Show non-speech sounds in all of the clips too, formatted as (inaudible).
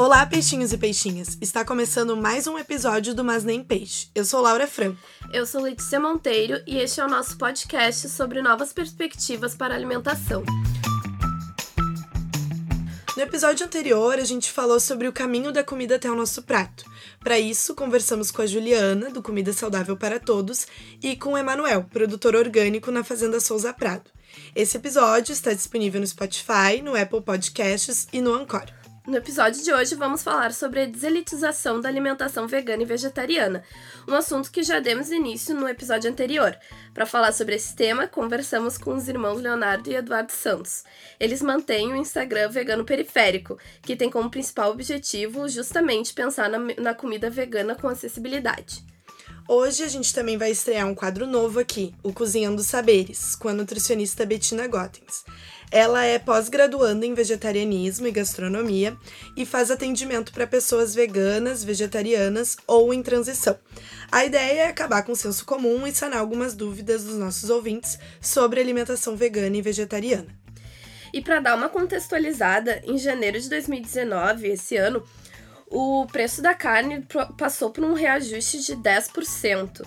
Olá, peixinhos e peixinhas! Está começando mais um episódio do Mas Nem Peixe. Eu sou Laura Franco. Eu sou Letícia Monteiro e este é o nosso podcast sobre novas perspectivas para a alimentação. No episódio anterior, a gente falou sobre o caminho da comida até o nosso prato. Para isso, conversamos com a Juliana, do Comida Saudável para Todos, e com o Emanuel, produtor orgânico na Fazenda Souza Prado. Esse episódio está disponível no Spotify, no Apple Podcasts e no Anchor. No episódio de hoje, vamos falar sobre a deselitização da alimentação vegana e vegetariana, um assunto que já demos início no episódio anterior. Para falar sobre esse tema, conversamos com os irmãos Leonardo e Eduardo Santos. Eles mantêm o Instagram Vegano Periférico, que tem como principal objetivo justamente pensar na, na comida vegana com acessibilidade. Hoje a gente também vai estrear um quadro novo aqui, o Cozinhando Saberes, com a nutricionista Bettina Gottens. Ela é pós-graduanda em vegetarianismo e gastronomia e faz atendimento para pessoas veganas, vegetarianas ou em transição. A ideia é acabar com o senso comum e sanar algumas dúvidas dos nossos ouvintes sobre alimentação vegana e vegetariana. E para dar uma contextualizada, em janeiro de 2019, esse ano, o preço da carne passou por um reajuste de 10%,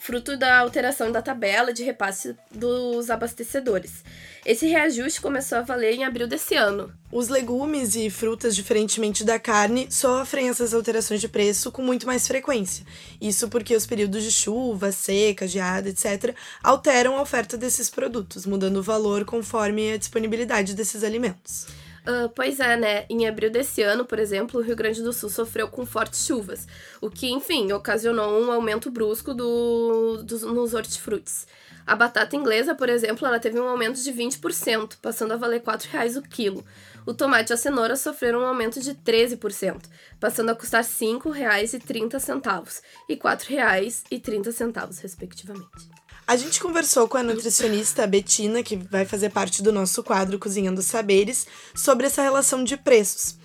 fruto da alteração da tabela de repasse dos abastecedores. Esse reajuste começou a valer em abril desse ano. Os legumes e frutas, diferentemente da carne, sofrem essas alterações de preço com muito mais frequência. Isso porque os períodos de chuva, seca, geada, etc., alteram a oferta desses produtos, mudando o valor conforme a disponibilidade desses alimentos. Uh, pois é, né? Em abril desse ano, por exemplo, o Rio Grande do Sul sofreu com fortes chuvas, o que, enfim, ocasionou um aumento brusco do, nos hortifrutis. A batata inglesa, por exemplo, ela teve um aumento de 20%, passando a valer R$ 4,00 o quilo. O tomate e a cenoura sofreram um aumento de 13%, passando a custar R$ 5,30 e R$ 4,30, respectivamente. A gente conversou com a nutricionista Betina, que vai fazer parte do nosso quadro Cozinhando Saberes, sobre essa relação de preços.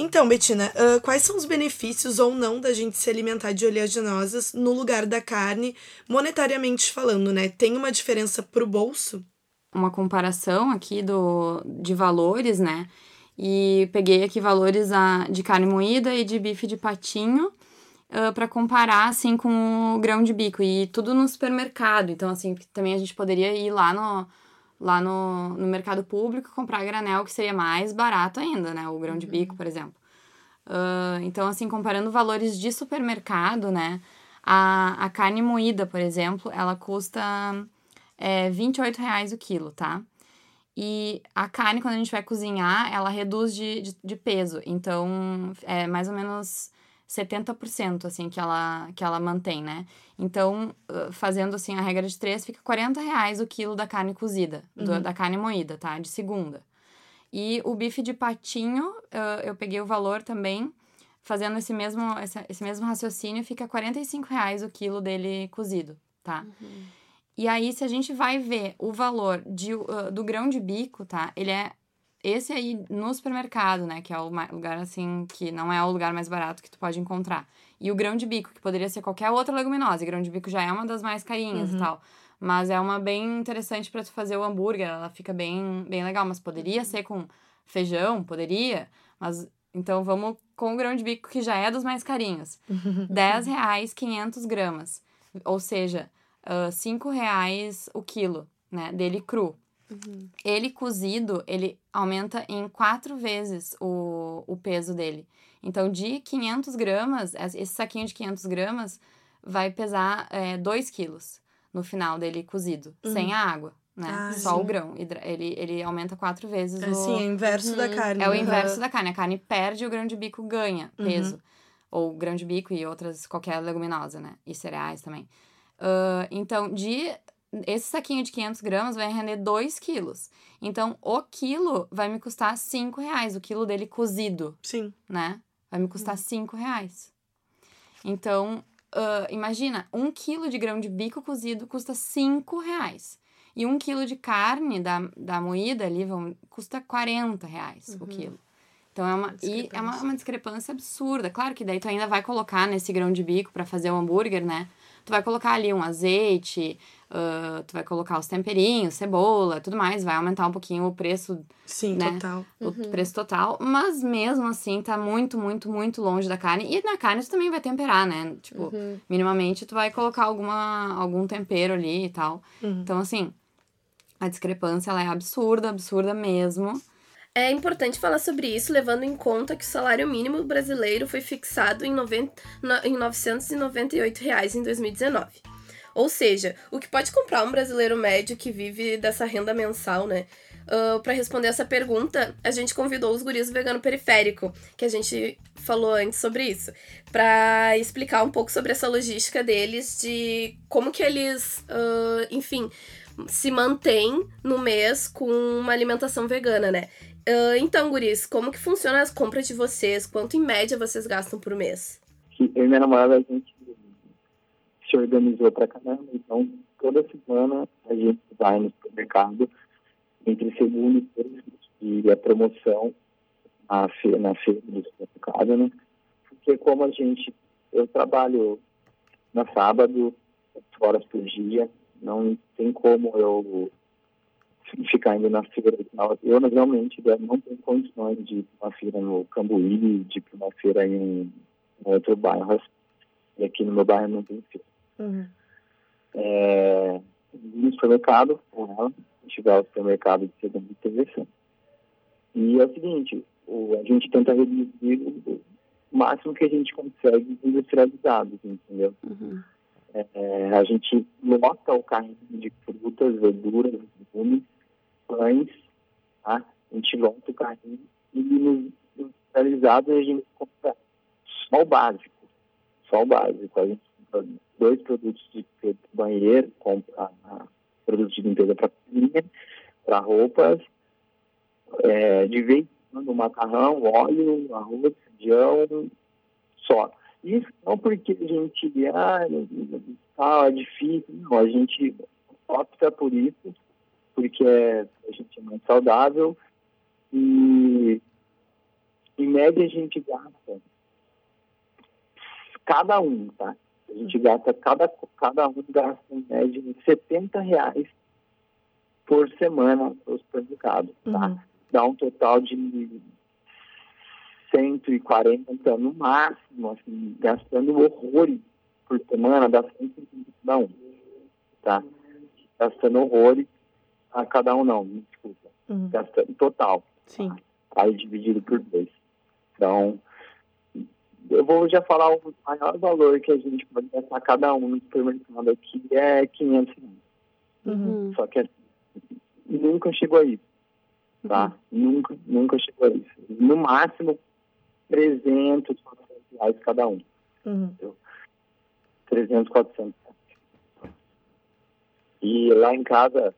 Então, Betina, uh, quais são os benefícios ou não da gente se alimentar de oleaginosas no lugar da carne, monetariamente falando, né? Tem uma diferença pro bolso? Uma comparação aqui do, de valores, né? E peguei aqui valores a, de carne moída e de bife de patinho uh, para comparar, assim, com o grão de bico. E tudo no supermercado. Então, assim, também a gente poderia ir lá no lá no, no mercado público comprar granel, que seria mais barato ainda, né? O grão uhum. de bico, por exemplo. Uh, então, assim, comparando valores de supermercado, né? A, a carne moída, por exemplo, ela custa é, 28 reais o quilo, tá? E a carne, quando a gente vai cozinhar, ela reduz de, de, de peso. Então, é mais ou menos 70%, assim, que ela, que ela mantém, né? Então, fazendo, assim, a regra de três, fica 40 reais o quilo da carne cozida, uhum. do, da carne moída, tá? De segunda. E o bife de patinho, eu peguei o valor também, fazendo esse mesmo, esse, mesmo raciocínio, fica 45 reais o quilo dele cozido, tá? Uhum. E aí, se a gente vai ver o valor de, do grão de bico, tá? Ele é esse aí no supermercado, né? Que é o lugar, assim, que não é o lugar mais barato que tu pode encontrar. E o grão de bico, que poderia ser qualquer outra leguminosa. E grão de bico já é uma das mais carinhas uhum. e tal. Mas é uma bem interessante para tu fazer o hambúrguer. Ela fica bem, bem legal. Mas poderia ser com feijão, poderia. Mas então vamos com o grão de bico, que já é dos mais carinhos. (laughs) 10 reais 500 gramas. Ou seja, uh, 5 reais o quilo, né? Dele cru. Uhum. Ele cozido, ele aumenta em quatro vezes o, o peso dele. Então, de 500 gramas, esse saquinho de 500 gramas vai pesar 2 é, quilos no final dele cozido, uhum. sem a água. Né? Ah, Só sim. o grão. Ele, ele aumenta quatro vezes. É, o... Sim, é o inverso uhum. da carne. É o inverso da carne. A carne perde o grão de bico ganha uhum. peso. Ou grão de bico e outras, qualquer leguminosa, né? E cereais também. Uh, então, de esse saquinho de 500 gramas vai render 2 quilos. Então, o quilo vai me custar 5 reais. O quilo dele cozido. Sim. Né? Vai me custar 5 uhum. reais. Então, uh, imagina, um quilo de grão de bico cozido custa 5 reais. E um quilo de carne da, da moída ali vão, custa 40 reais uhum. o quilo. Então é uma, e é uma, uma discrepância absurda. Claro que daí tu ainda vai colocar nesse grão de bico para fazer o hambúrguer, né? Tu vai colocar ali um azeite, uh, tu vai colocar os temperinhos, cebola, tudo mais, vai aumentar um pouquinho o preço. Sim, né? total. O Uhum. preço total, mas mesmo assim tá muito, muito, muito longe da carne. E na carne tu também vai temperar, né? Tipo, Uhum. minimamente tu vai colocar alguma, algum tempero ali e tal. Uhum. Então, assim, a discrepância ela é absurda, absurda mesmo. É importante falar sobre isso, levando em conta que o salário mínimo brasileiro foi fixado em, 90, no- em 998 reais em 2019. Ou seja, o que pode comprar um brasileiro médio que vive dessa renda mensal, né? para responder essa pergunta, a gente convidou os guris do Vegano Periférico, que a gente falou antes sobre isso, para explicar um pouco sobre essa logística deles, de como que eles, ah, enfim, se mantêm no mês com uma alimentação vegana, né? Ah, então, guris, como que funciona as compras de vocês? Quanto em média vocês gastam por mês? eu e minha namorada a gente se organizou pra caramba, então toda semana a gente vai no supermercado entre segunda e terça e a promoção na feira, na feira do supermercado, né? Porque como a gente, eu trabalho na sábado, horas por dia, não tem como eu ficar indo na e tal. Eu realmente não tenho condições de ir pra uma feira no Cambuí, de ir pra uma feira em outro bairro. E aqui no meu bairro não tem feira. Uhum. É, no supermercado, com ela, vai ao supermercado de segunda e terça. E é o seguinte, o, a gente tenta reduzir o, o máximo que a gente consegue industrializados, entendeu? Uhum. É, a gente lota o carrinho de frutas, verduras, legumes, pães, tá? A gente lota o carrinho e nos industrializados a gente compra só o básico. Só o básico. A gente compra dois produtos de banheiro, compra ah, produtos de limpeza para cozinha, para roupas, é, de vez quando macarrão, óleo, arroz, feijão, só. Isso não porque a gente, ah, ah, é difícil, não, a gente opta por isso, porque a é mais saudável e em média a gente gasta cada um, tá? A gente gasta, cada, cada um gasta em média uns 70 reais por semana no supermercado, tá? Uhum. Dá um total de 140 no máximo, assim, gastando horrores por semana, dá 150 cada um, tá? Gastando horrores a cada um não, me desculpa, Uhum. gastando total, Sim. aí dividido por dois. Então, eu vou já falar o maior valor que a gente pode gastar cada um no supermercado aqui é 500 reais. Uhum. Só que assim, nunca chegou a isso, tá? Nunca, nunca chegou a isso. No máximo, 300, 400 reais cada um. Uhum. 300, 400 reais. E lá em casa,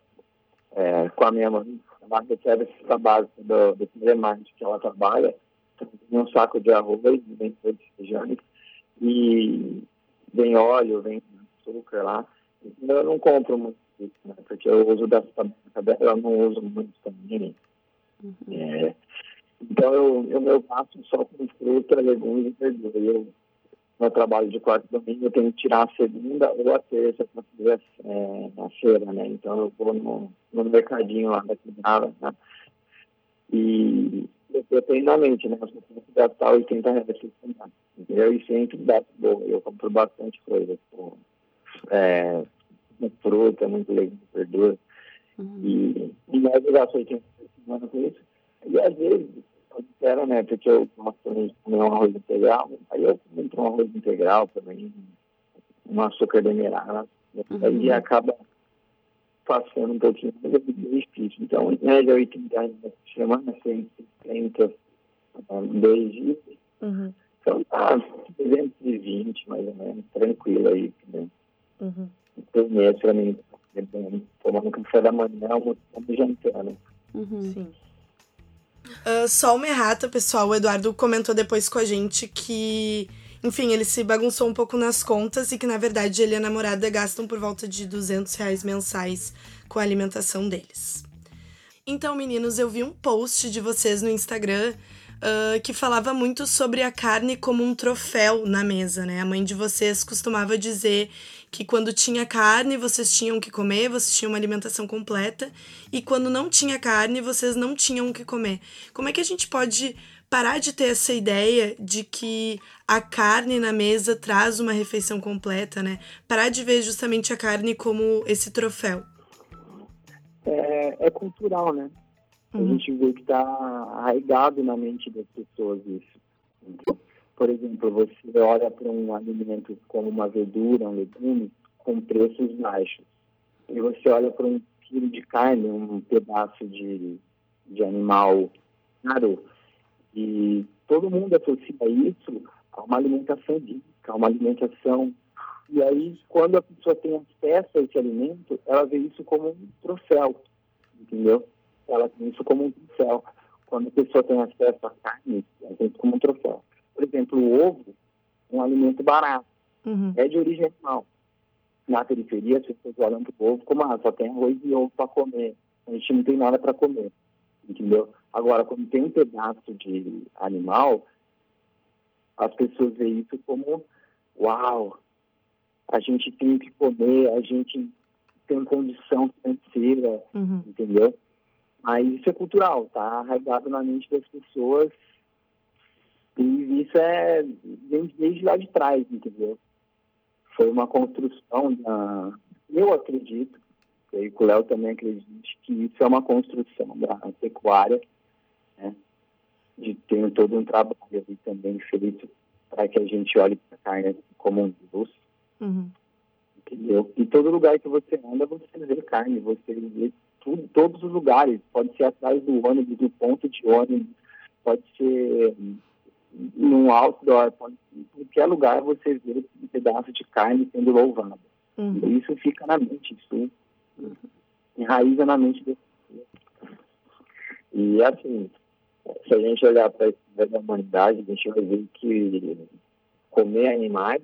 é, com a minha mãe, ela recebe essa base do, do Cinemark que ela trabalha, tem um saco de arroz, vem de feijão, e vem óleo, vem açúcar lá. Eu não compro muito isso, né? Porque eu uso dessa tabela, eu não uso muito também. É, então, eu, eu, eu gasto só com fruta, legumes e verdura. Eu, no trabalho de quarto domingo, eu tenho que tirar a segunda ou a terça para fazer é, a feira, né? Então, eu vou no, no mercadinho lá da quebrada, né? E eu, eu tenho na mente, né? Eu tenho que gastar 80 reais por semana. entendeu? E sempre dá boa. Eu compro bastante coisa. Pô, é, fruta, muito legume, verdura. Uhum. E, e nós eu gasto 80 por semana com isso. E às vezes, eu quero, né? Porque eu gosto de comer um arroz integral. Aí eu um arroz integral também, um açúcar demerara. Uhum. Aí acaba passando um pouquinho, mas é difícil. Então, em média, 80 reais por semana, 130, um, dois dias. Uhum. Então, tá 220, mais ou menos, tranquilo aí. Né? Uhum. Por mês, pra mim, é bom. tomando café da manhã, almoçando e jantando. Uhum. Sim. Ah, só uma errata, pessoal. O Eduardo comentou depois com a gente que, enfim, ele se bagunçou um pouco nas contas e que, na verdade, ele e a namorada gastam por volta de 200 reais mensais com a alimentação deles. Então, meninos, eu vi um post de vocês no Instagram uh, que falava muito sobre a carne como um troféu na mesa, né? A mãe de vocês costumava dizer que quando tinha carne vocês tinham que comer, vocês tinham uma alimentação completa, e quando não tinha carne vocês não tinham o que comer. Como é que a gente pode parar de ter essa ideia de que a carne na mesa traz uma refeição completa, né? Parar de ver justamente a carne como esse troféu. É, é cultural, né? Uhum. A gente vê que está arraigado na mente das pessoas isso. Por exemplo, você olha para um alimento como uma verdura, um legume, com preços baixos. E você olha para um quilo de carne, um pedaço de, de animal caro, e todo mundo associa isso a uma alimentação rica, a uma alimentação. E aí, quando a pessoa tem acesso a esse alimento, ela vê isso como um troféu, entendeu? Ela tem isso como um troféu. Quando a pessoa tem acesso à carne, ela tem isso como um troféu. Por exemplo, o ovo é um alimento barato, uhum. é de origem animal. Na periferia, as pessoas olham para o ovo como, ah, só tem arroz e ovo para comer. A gente não tem nada para comer, entendeu? Agora, quando tem um pedaço de animal, as pessoas veem isso como, uau, a gente tem que comer, a gente tem condição financeira, uhum. entendeu? Mas isso é cultural, tá arraigado na mente das pessoas e isso é desde, desde lá de trás, entendeu? Foi uma construção da... Eu acredito, e o Léo também acredita, que isso é uma construção da pecuária né? De ter todo um trabalho ali também feito para que a gente olhe para a carne como um Deus. Uhum. Entendeu? Em todo lugar que você anda, você vê carne, você vê tudo, todos os lugares. Pode ser atrás do ônibus, do ponto de ônibus, pode ser num outdoor, pode, em qualquer lugar você vê um pedaço de carne sendo louvado. Uhum. Isso fica na mente, isso enraiza na mente. E assim, se a gente olhar para a história da humanidade, a gente vai ver que comer animais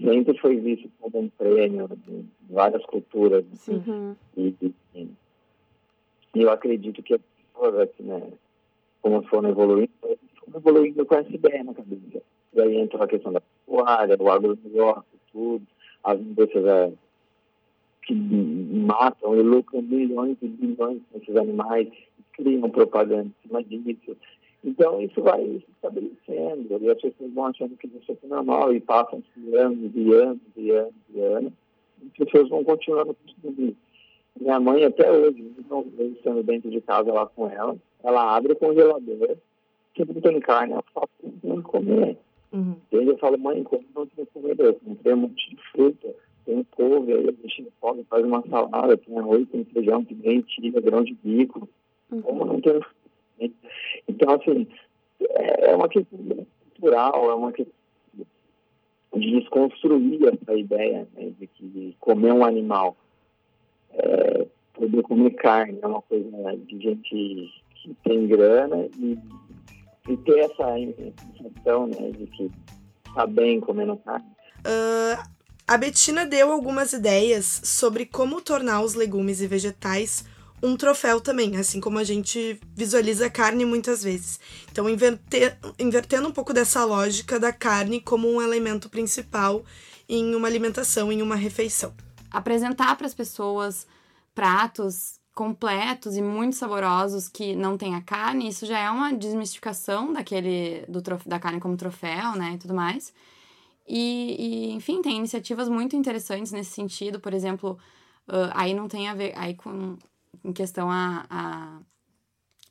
sempre foi visto como um prêmio em várias culturas. Uhum. E, e, e, eu acredito que as pessoas, assim, né, como foram evoluindo, foram evoluindo com essa ideia na cabeça. E aí entra a questão da pecuária, o agronegócio, tudo, as indústrias é, que matam e lucram milhões e bilhões com esses animais criam propaganda em cima disso. Então, isso vai se estabelecendo, e as pessoas vão achando que isso é normal, e passam anos e anos e anos e anos, e as pessoas vão continuando consumindo isso. Minha mãe, até hoje, estando dentro de casa lá com ela, ela abre o congelador, que não tem carne, ela fala, não comer. Uhum. E aí eu falo, mãe, como não tem comedor? Eu comprei um monte de fruta, tem couve, aí a gente faz uma salada, tem arroz, tem feijão, tem lentilha, grão de bico, Uhum. Como não tem. Então, assim, é, é uma questão cultural, é uma questão de desconstruir essa ideia né, de que comer um animal, é, poder comer carne é uma coisa de gente que tem grana e, e ter essa sensação né, de que está bem comendo carne. Uh, a Betina deu algumas ideias sobre como tornar os legumes e vegetais um troféu também, assim como a gente visualiza a carne muitas vezes. Então, inverter, invertendo um pouco dessa lógica da carne como um elemento principal em uma alimentação, em uma refeição. Apresentar para as pessoas pratos completos e muito saborosos que não tem a carne, isso já é uma desmistificação daquele do da carne como troféu, né, e tudo mais. E, e, enfim, tem iniciativas muito interessantes nesse sentido, por exemplo, uh, aí não tem a ver aí com em questão a, a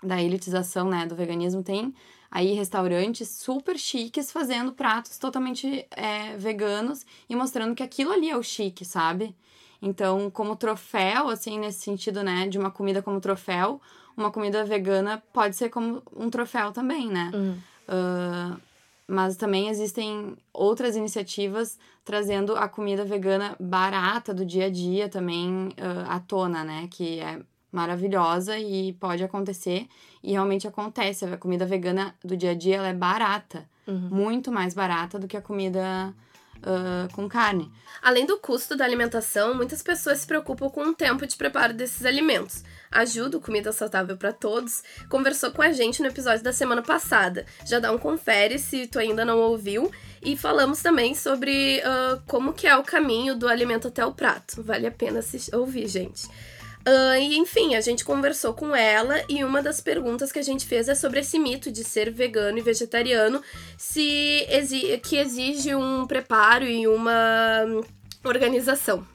da elitização, né, do veganismo, tem aí restaurantes super chiques fazendo pratos totalmente é, veganos e mostrando que aquilo ali é o chique, sabe? Então, como troféu, assim, nesse sentido, né, de uma comida como troféu, uma comida vegana pode ser como um troféu também, né? Uhum. Uh, mas também existem outras iniciativas trazendo a comida vegana barata do dia a dia também uh, à tona, né? Que é maravilhosa e pode acontecer. E realmente acontece. A comida vegana do dia a dia ela é barata. Uhum. Muito mais barata do que a comida uh, com carne. Além do custo da alimentação, muitas pessoas se preocupam com o tempo de preparo desses alimentos. Ajuda Comida Saudável para Todos conversou com a gente no episódio da semana passada. Já dá um confere se tu ainda não ouviu. E falamos também sobre uh, como que é o caminho do alimento até o prato. Vale a pena ouvir, gente. Uh, e enfim, a gente conversou com ela e uma das perguntas que a gente fez é sobre esse mito de ser vegano e vegetariano, se exi que exige um preparo e uma organização.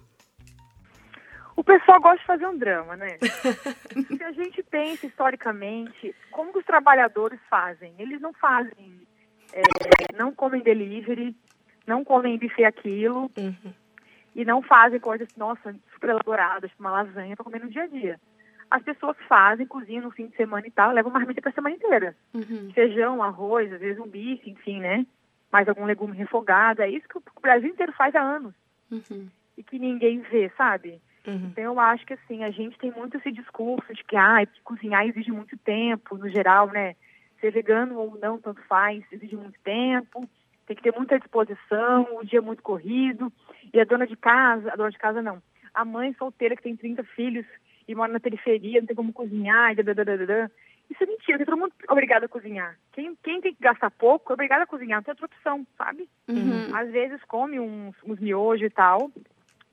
O pessoal gosta de fazer um drama, né? (laughs) se a gente pensa historicamente, como que os trabalhadores fazem? Eles não fazem, é, não comem delivery, não comem buffet aquilo. Uhum e não fazem coisas, nossa, super elaboradas, tipo uma lasanha para comer no dia a dia. As pessoas fazem, cozinham no fim de semana e tal, levam marmita para a semana inteira. Uhum. Feijão, arroz, às vezes um bife, enfim, né? Mais algum legume refogado. É isso que o Brasil inteiro faz há anos. Uhum. E que ninguém vê, sabe? Uhum. Então eu acho que assim, a gente tem muito esse discurso de que, ah, que cozinhar exige muito tempo, no geral, né? Ser vegano ou não, tanto faz, exige muito tempo tem que ter muita disposição, o dia é muito corrido. E a dona de casa, a dona de casa não, a mãe solteira que tem 30 filhos e mora na periferia, não tem como cozinhar, e dadadadadã. Isso é mentira, tem todo mundo obrigado a cozinhar. Quem, quem tem que gastar pouco é obrigado a cozinhar, não tem outra opção, sabe? Uhum. Às vezes come uns, uns miojos e tal,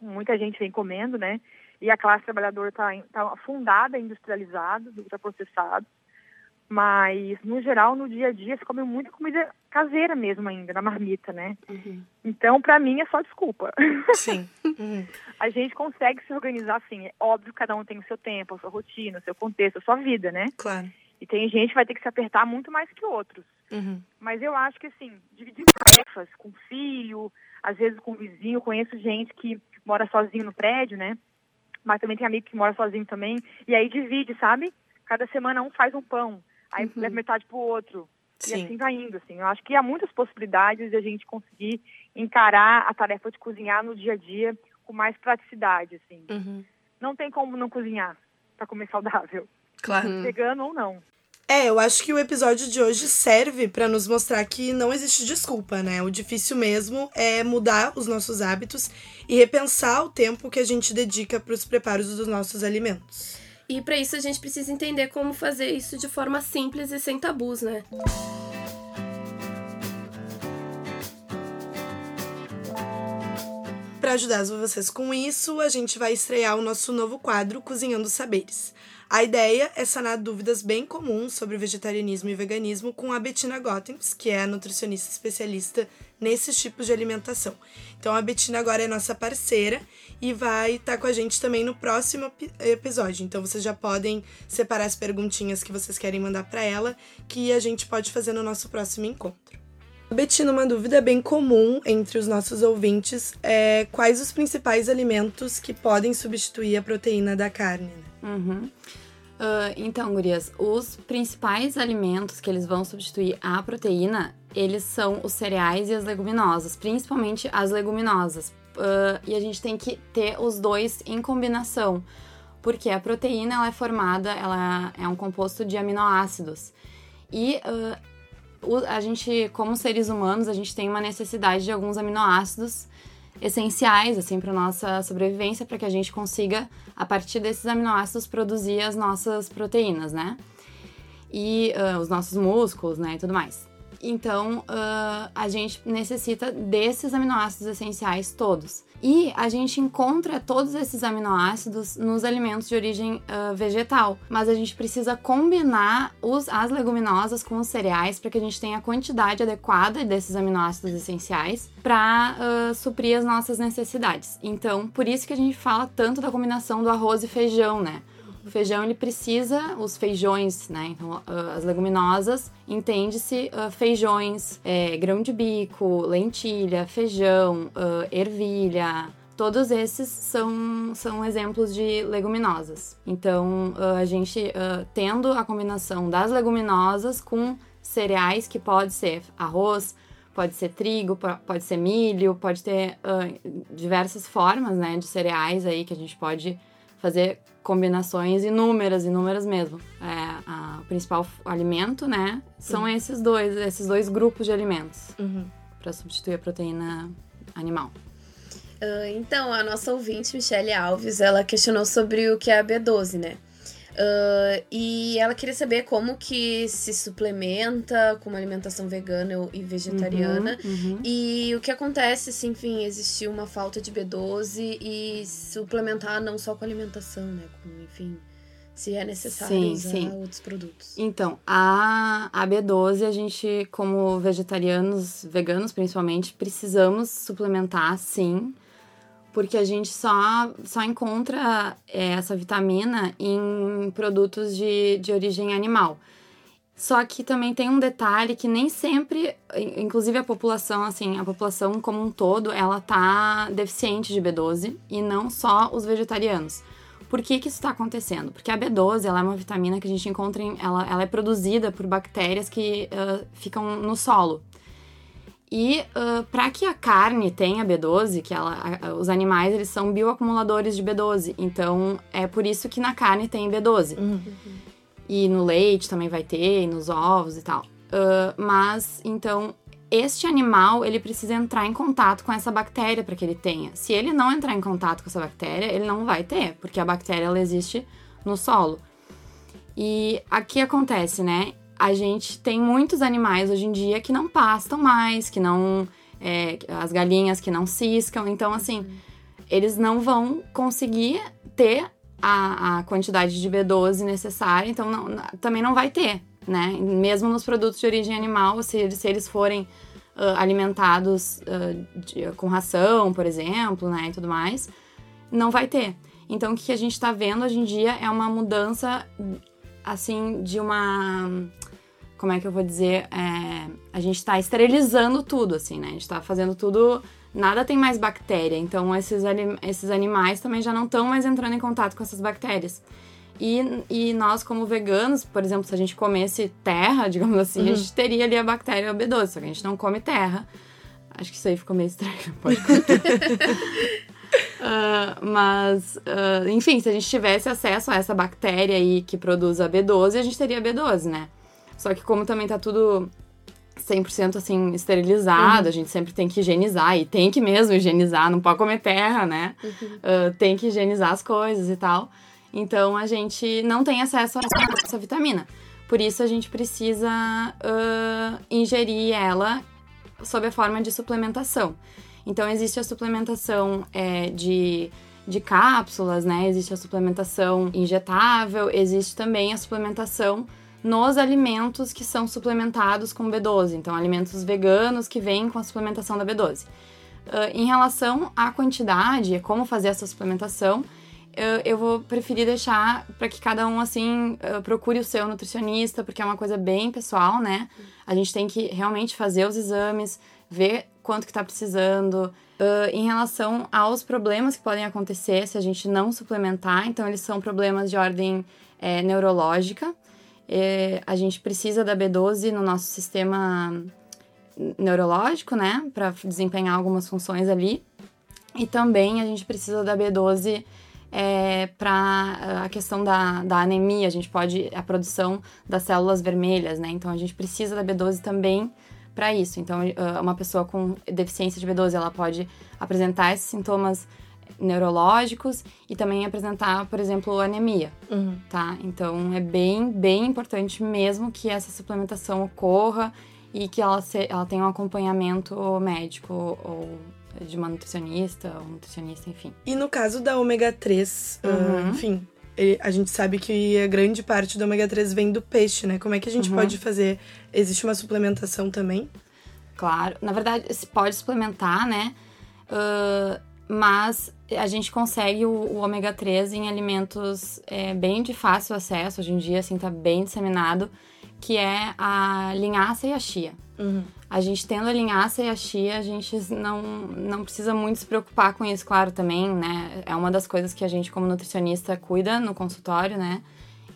muita gente vem comendo, né? E a classe trabalhadora está tá afundada, industrializada, ultraprocessado. Mas, no geral, no dia a dia, se come muita comida caseira mesmo ainda, na marmita, né? Uhum. Então, para mim, é só desculpa. Sim. Uhum. (laughs) a gente consegue se organizar assim. É óbvio que cada um tem o seu tempo, a sua rotina, o seu contexto, a sua vida, né? Claro. E tem gente que vai ter que se apertar muito mais que outros. Uhum. Mas eu acho que, assim, dividir tarefas com filho, às vezes com vizinho. Conheço gente que mora sozinho no prédio, né? Mas também tem amigo que mora sozinho também. E aí divide, sabe? Cada semana um faz um pão aí uhum. leva metade pro outro. Sim. E assim vai indo, assim. Eu acho que há muitas possibilidades de a gente conseguir encarar a tarefa de cozinhar no dia a dia com mais praticidade, assim. Uhum. Não tem como não cozinhar para comer saudável. Claro. Uhum. Vegano ou não. É, eu acho que o episódio de hoje serve para nos mostrar que não existe desculpa, né? O difícil mesmo é mudar os nossos hábitos e repensar o tempo que a gente dedica para os preparos dos nossos alimentos. E para isso a gente precisa entender como fazer isso de forma simples e sem tabus, né? Para ajudar vocês com isso, a gente vai estrear o nosso novo quadro Cozinhando Saberes. A ideia é sanar dúvidas bem comuns sobre vegetarianismo e veganismo com a Bettina Gottens, que é a nutricionista especialista nesses tipos de alimentação. Então a Bettina agora é nossa parceira e vai estar tá com a gente também no próximo episódio. Então vocês já podem separar as perguntinhas que vocês querem mandar para ela, que a gente pode fazer no nosso próximo encontro. Betina, uma dúvida bem comum entre os nossos ouvintes é quais os principais alimentos que podem substituir a proteína da carne? Uhum. Uh, então, gurias, os principais alimentos que eles vão substituir a proteína, eles são os cereais e as leguminosas, principalmente as leguminosas. Uh, e a gente tem que ter os dois em combinação, porque a proteína ela é formada, ela é um composto de aminoácidos. E uh, a gente, como seres humanos, a gente tem uma necessidade de alguns aminoácidos essenciais assim para nossa sobrevivência para que a gente consiga a partir desses aminoácidos produzir as nossas proteínas, né? E uh, os nossos músculos, né, e tudo mais. Então, uh, a gente necessita desses aminoácidos essenciais todos. E a gente encontra todos esses aminoácidos nos alimentos de origem uh, vegetal, mas a gente precisa combinar os, as leguminosas com os cereais para que a gente tenha a quantidade adequada desses aminoácidos essenciais para uh, suprir as nossas necessidades. Então, por isso que a gente fala tanto da combinação do arroz e feijão, né? O feijão ele precisa, os feijões, né? Então, uh, as leguminosas, entende-se uh, feijões, é, grão de bico, lentilha, feijão, uh, ervilha. Todos esses são, são exemplos de leguminosas. Então, a gente tendo a combinação das leguminosas com cereais, que pode ser arroz, pode ser trigo, pode ser milho, pode ter diversas formas né, de cereais aí que a gente pode fazer combinações inúmeras, inúmeras mesmo. É, a, o principal alimento, né, são uhum. esses dois, esses dois grupos de alimentos. Uhum. para substituir a proteína animal. Uh, então, a nossa ouvinte, Michelle Alves, ela questionou sobre o que é a B12, né? Uh, e ela queria saber como que se suplementa com uma alimentação vegana e vegetariana. Uhum, uhum. E o que acontece se, enfim, existir uma falta de B12 e suplementar não só com alimentação, né? Com, enfim, se é necessário Sim, usar sim. outros produtos. Então, a, a B12, a gente, como vegetarianos, veganos principalmente, precisamos suplementar, sim, porque a gente só, só encontra é, essa vitamina em produtos de, de origem animal. Só que também tem um detalhe que nem sempre, in- inclusive a população, assim, a população como um todo, ela tá deficiente de B12 e não só os vegetarianos. Por que, que isso está acontecendo? Porque a B12 ela é uma vitamina que a gente encontra, em, ela, ela é produzida por bactérias que ah, ficam no solo. E para que a carne tenha B12, que ela, a- os animais eles são bioacumuladores de B12, então é por isso que na carne tem B12. E no leite também vai ter, e nos ovos e tal. Ah, mas, então, este animal, ele precisa entrar em contato com essa bactéria para que ele tenha. Se ele não entrar em contato com essa bactéria, ele não vai ter, porque a bactéria, ela existe no solo. E aqui acontece, né? A gente tem muitos animais hoje em dia que não pastam mais, que não... é, as galinhas que não ciscam. Então, assim, eles não vão conseguir ter a, a quantidade de B12 necessária, então não- também não vai ter, né? Mesmo nos produtos de origem animal, se, eles- se eles forem ah, alimentados ah, de- com ração, por exemplo, né, e tudo mais, não vai ter. Então, o que a gente tá vendo hoje em dia é uma mudança, assim, de uma... Como é que eu vou dizer? É, a gente tá esterilizando tudo, assim, né? A gente tá fazendo tudo nada tem mais bactéria, então esses, esses animais também já não estão mais entrando em contato com essas bactérias. E, e nós, como veganos, por exemplo, se a gente comesse terra, (laughs) digamos assim, a gente teria ali a bactéria B12, só que a gente não come terra. Acho que isso aí ficou meio estranho, (laughs) pode. Ah, mas, ah, enfim, se a gente tivesse acesso a essa bactéria aí que produz a B12, a gente teria B12, né? Só que como também tá tudo 100% assim esterilizado, a gente sempre tem que higienizar e tem que mesmo higienizar, não pode comer terra, né? Ah, tem que higienizar as coisas e tal. Então a gente não tem acesso a essa, vitamina. Por isso a gente precisa ah, ingerir ela sob a forma de suplementação. Então existe a suplementação é, de, de cápsulas, né? Existe a suplementação injetável, existe também a suplementação nos alimentos que são suplementados com B12. Então, alimentos veganos que vêm com a suplementação da B12. Ah, em relação à quantidade, como fazer essa suplementação, eu- eu vou preferir deixar para que cada um, assim, ah, procure o seu nutricionista, porque é uma coisa bem pessoal, né? A gente tem que realmente fazer os exames, ver quanto que tá precisando. Ah, em relação aos problemas que podem acontecer se a gente não suplementar, então eles são problemas de ordem eh, neurológica. Eh, a gente precisa da B12 no nosso sistema neurológico, né, para desempenhar algumas funções ali. E também a gente precisa da B12 é, para a questão da, da anemia, a gente pode, a produção das células vermelhas, né? Então a gente precisa da B12 também para isso. Então, ah, uma pessoa com deficiência de B12, ela pode apresentar esses sintomas neurológicos e também apresentar, por exemplo, anemia, Uhum. tá? Então, é bem, bem importante mesmo que essa suplementação ocorra e que ela, se, ela tenha um acompanhamento médico ou de uma nutricionista ou nutricionista, enfim. E no caso da ômega 3, ah, Uhum. enfim, a gente sabe que a grande parte do ômega 3 vem do peixe, né? Como é que a gente Uhum. pode fazer? Existe uma suplementação também? Claro, na verdade, se pode suplementar, né? Ah, mas a gente consegue o, o ômega 3 em alimentos é, bem de fácil acesso, hoje em dia, assim, tá bem disseminado, que é a linhaça e a chia. Uhum. A gente tendo a linhaça e a chia, a gente não, não precisa muito se preocupar com isso, claro, também, né? É uma das coisas que a gente, como nutricionista, cuida no consultório, né?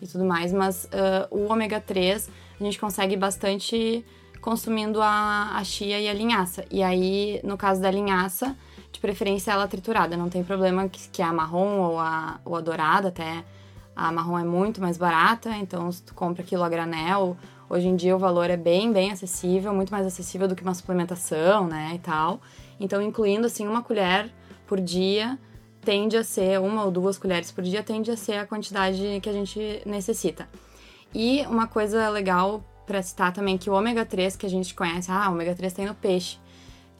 E tudo mais, mas ah, o ômega 3 a gente consegue bastante consumindo a, a chia e a linhaça. E aí, no caso da linhaça, de preferência ela triturada, não tem problema que, que a marrom ou a, ou a dourada, até a marrom é muito mais barata, então se tu compra aquilo a granel, hoje em dia o valor é bem, bem acessível, muito mais acessível do que uma suplementação, né, e tal. Então, incluindo assim uma colher por dia tende a ser uma ou duas colheres por dia tende a ser a quantidade que a gente necessita. E uma coisa legal para citar também que o ômega 3 que a gente conhece, ah, ômega 3 tem no peixe.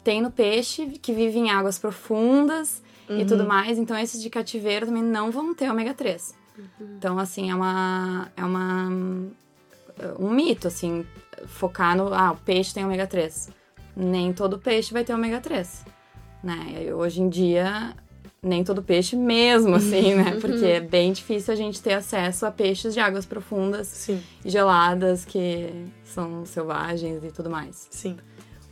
Tem no peixe que vive em águas profundas uhum. e tudo mais, então esses de cativeiro também não vão ter ômega 3. Uhum. Então assim, é uma é uma um mito assim, focar no, ah, o peixe tem ômega 3. Nem todo peixe vai ter ômega 3. Né? Hoje em dia nem todo peixe mesmo, assim, né? Uhum. Porque é bem difícil a gente ter acesso a peixes de águas profundas Sim. e geladas que são selvagens e tudo mais. Sim.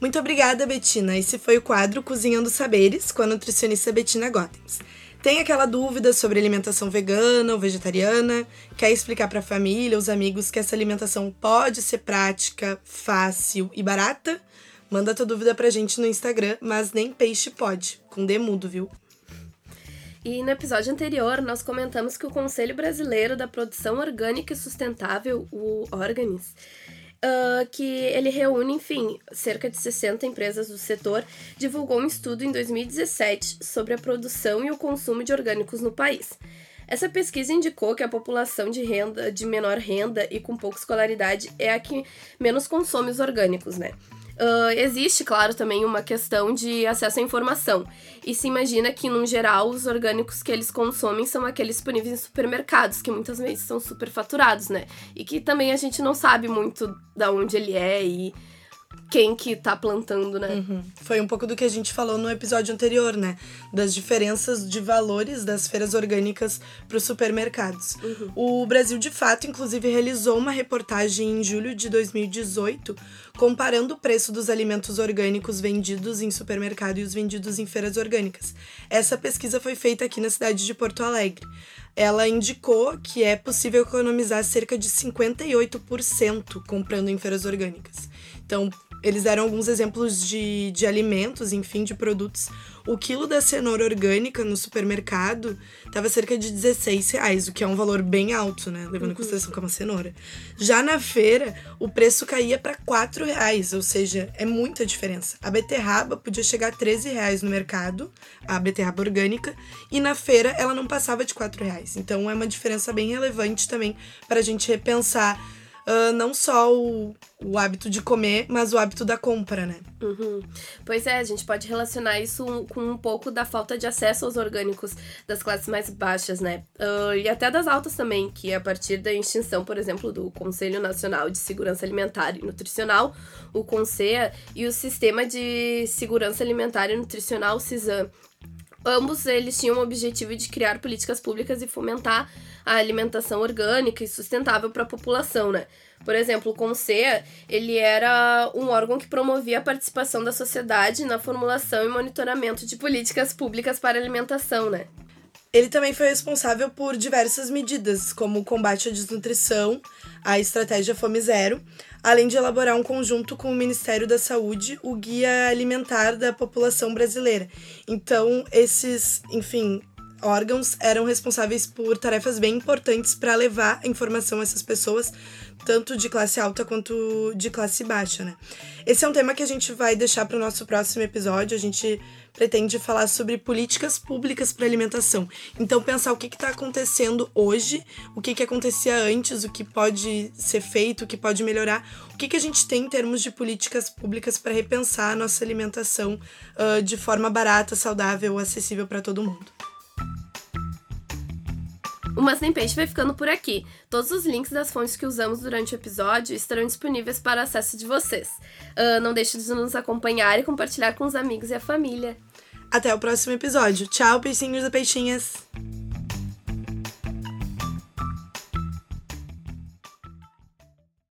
Muito obrigada, Betina. Esse foi o quadro Cozinhando Saberes com a nutricionista Betina Gottens. Tem aquela dúvida sobre alimentação vegana ou vegetariana? Quer explicar para a família, os amigos que essa alimentação pode ser prática, fácil e barata? Manda tua dúvida pra gente no Instagram, mas nem peixe pode, com D mudo, viu? E no episódio anterior, nós comentamos que o Conselho Brasileiro da Produção Orgânica e Sustentável, o Organis, uh, que ele reúne, enfim, cerca de 60 empresas do setor, divulgou um estudo em 2017 sobre a produção e o consumo de orgânicos no país. Essa pesquisa indicou que a população de renda, de menor renda e com pouca escolaridade é a que menos consome os orgânicos, né? Uh, existe, claro, também uma questão de acesso à informação. E se imagina que, no geral, os orgânicos que eles consomem são aqueles disponíveis em supermercados, que muitas vezes são superfaturados, né? E que também a gente não sabe muito da onde ele é e quem que tá plantando, né? Uhum. Foi um pouco do que a gente falou no episódio anterior, né? Das diferenças de valores das feiras orgânicas para os supermercados. Uhum. O Brasil, de fato, inclusive, realizou uma reportagem em julho de 2018 comparando o preço dos alimentos orgânicos vendidos em supermercado e os vendidos em feiras orgânicas. Essa pesquisa foi feita aqui na cidade de Porto Alegre. Ela indicou que é possível economizar cerca de 58% comprando em feiras orgânicas. Então, eles deram alguns exemplos de, de alimentos, enfim, de produtos. O quilo da cenoura orgânica no supermercado estava cerca de 16 reais, o que é um valor bem alto, né? Levando uhum. em consideração que é uma cenoura. Já na feira, o preço caía para 4 reais, ou seja, é muita diferença. A beterraba podia chegar a 13 reais no mercado, a beterraba orgânica, e na feira ela não passava de 4 reais. Então é uma diferença bem relevante também para a gente repensar uh, não só o, o hábito de comer, mas o hábito da compra, né? Uhum. Pois é, a gente pode relacionar isso com um pouco da falta de acesso aos orgânicos das classes mais baixas, né? Uh, e até das altas também, que a partir da extinção, por exemplo, do Conselho Nacional de Segurança Alimentar e Nutricional, o CONSEA, e o Sistema de Segurança Alimentar e Nutricional, o CISAM, Ambos eles tinham o objetivo de criar políticas públicas e fomentar a alimentação orgânica e sustentável para a população, né? Por exemplo, o CONSEA, ele era um órgão que promovia a participação da sociedade na formulação e monitoramento de políticas públicas para alimentação, né? Ele também foi responsável por diversas medidas, como o combate à desnutrição, a estratégia Fome Zero, além de elaborar um conjunto com o Ministério da Saúde, o Guia Alimentar da População Brasileira. Então, esses, enfim, órgãos eram responsáveis por tarefas bem importantes para levar a informação a essas pessoas, tanto de classe alta quanto de classe baixa, né? Esse é um tema que a gente vai deixar para o nosso próximo episódio. A gente pretende falar sobre políticas públicas para alimentação. Então, pensar o que está acontecendo hoje, o que, que acontecia antes, o que pode ser feito, o que pode melhorar, o que, que a gente tem em termos de políticas públicas para repensar a nossa alimentação uh, de forma barata, saudável, acessível para todo mundo. O Mas Nem Peixe vai ficando por aqui. Todos os links das fontes que usamos durante o episódio estarão disponíveis para acesso de vocês. Uh, não deixe de nos acompanhar e compartilhar com os amigos e a família. Até o próximo episódio. Tchau, peixinhos e peixinhas!